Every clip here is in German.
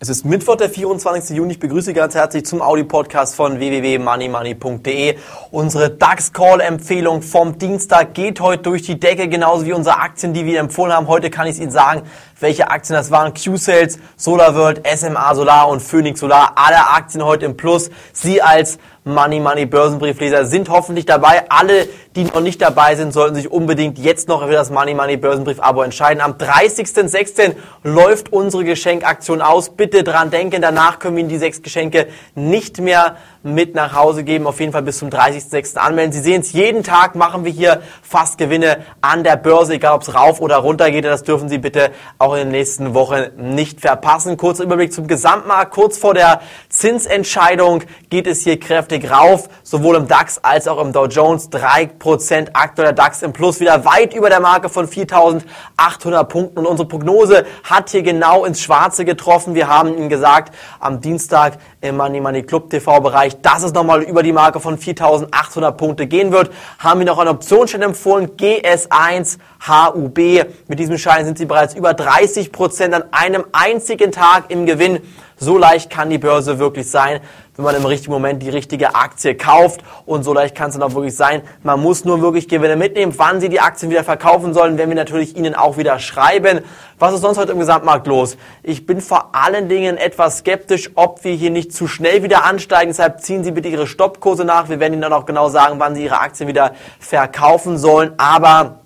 Es ist Mittwoch, der 24. Juni. Ich begrüße Sie ganz herzlich zum Audi-Podcast von www.moneymoney.de. Unsere DAX-Call-Empfehlung vom Dienstag geht heute durch die Decke, genauso wie unsere Aktien, die wir empfohlen haben. Heute kann ich Ihnen sagen, welche Aktien das waren. Q-Sales, SolarWorld, SMA Solar und Phoenix Solar. Alle Aktien heute im Plus. Sie als Money Money Börsenbriefleser sind hoffentlich dabei. Alle, die noch nicht dabei sind, sollten sich unbedingt jetzt noch für das Money Money Börsenbrief Abo entscheiden. Am 30.06. läuft unsere Geschenkaktion aus. Bitte dran denken, danach können wir Ihnen die sechs Geschenke nicht mehr mit nach Hause geben. Auf jeden Fall bis zum 30.06. anmelden. Sie sehen es, jeden Tag machen wir hier fast Gewinne an der Börse, egal ob es rauf oder runter geht. Das dürfen Sie bitte auch in den nächsten Wochen nicht verpassen. Kurzer Überblick zum Gesamtmarkt. Kurz vor der Zinsentscheidung geht es hier kräftig rauf, sowohl im DAX als auch im Dow Jones. 3% aktueller DAX im Plus, wieder weit über der Marke von 4.800 Punkten. Und unsere Prognose hat hier genau ins Schwarze getroffen. Wir haben Ihnen gesagt, am Dienstag im Money Money Club TV Bereich, dass es nochmal über die Marke von 4.800 Punkte gehen wird. Haben wir noch einen Optionsschein empfohlen, GS1 HUB. Mit diesem Schein sind Sie bereits über 30 Prozent an einem einzigen Tag im Gewinn. So leicht kann die Börse wirklich sein, wenn man im richtigen Moment die richtige Aktie kauft. Und so leicht kann es dann auch wirklich sein. Man muss nur wirklich Gewinne mitnehmen. Wann Sie die Aktien wieder verkaufen sollen, werden wir natürlich Ihnen auch wieder schreiben. Was ist sonst heute im Gesamtmarkt los? Ich bin vor allen Dingen etwas skeptisch, ob wir hier nicht zu schnell wieder ansteigen. Deshalb ziehen Sie bitte Ihre Stoppkurse nach. Wir werden Ihnen dann auch genau sagen, wann Sie Ihre Aktien wieder verkaufen sollen. Aber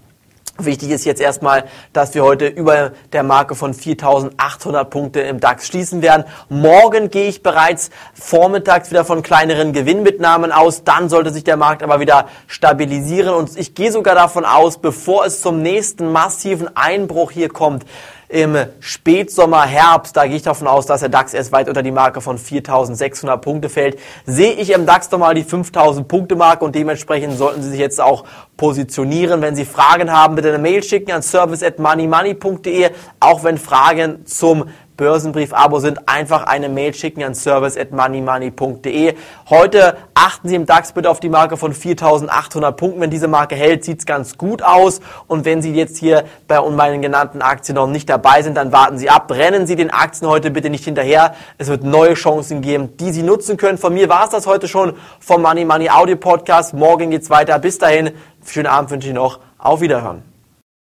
Wichtig ist jetzt erstmal, dass wir heute über der Marke von 4.800 Punkte im DAX schließen werden. Morgen gehe ich bereits vormittags wieder von kleineren Gewinnmitnahmen aus. Dann sollte sich der Markt aber wieder stabilisieren. Und ich gehe sogar davon aus, bevor es zum nächsten massiven Einbruch hier kommt, im Spätsommer, Herbst, da gehe ich davon aus, dass der DAX erst weit unter die Marke von 4.600 Punkte fällt, sehe ich im DAX nochmal die 5.000 Punkte Marke und dementsprechend sollten Sie sich jetzt auch positionieren. Wenn Sie Fragen haben, bitte eine Mail schicken an service at moneymoney.de, auch wenn Fragen zum Börsenbrief-Abo sind, einfach eine Mail schicken an service at moneymoney.de. Heute achten Sie im DAX bitte auf die Marke von 4.800 Punkten. Wenn diese Marke hält, sieht es ganz gut aus. Und wenn Sie jetzt hier bei meinen genannten Aktien noch nicht dabei sind, dann warten Sie ab. Rennen Sie den Aktien heute bitte nicht hinterher. Es wird neue Chancen geben, die Sie nutzen können. Von mir war es das heute schon vom Money Money Audio Podcast. Morgen geht's weiter. Bis dahin, schönen Abend wünsche ich noch. Auf Wiederhören.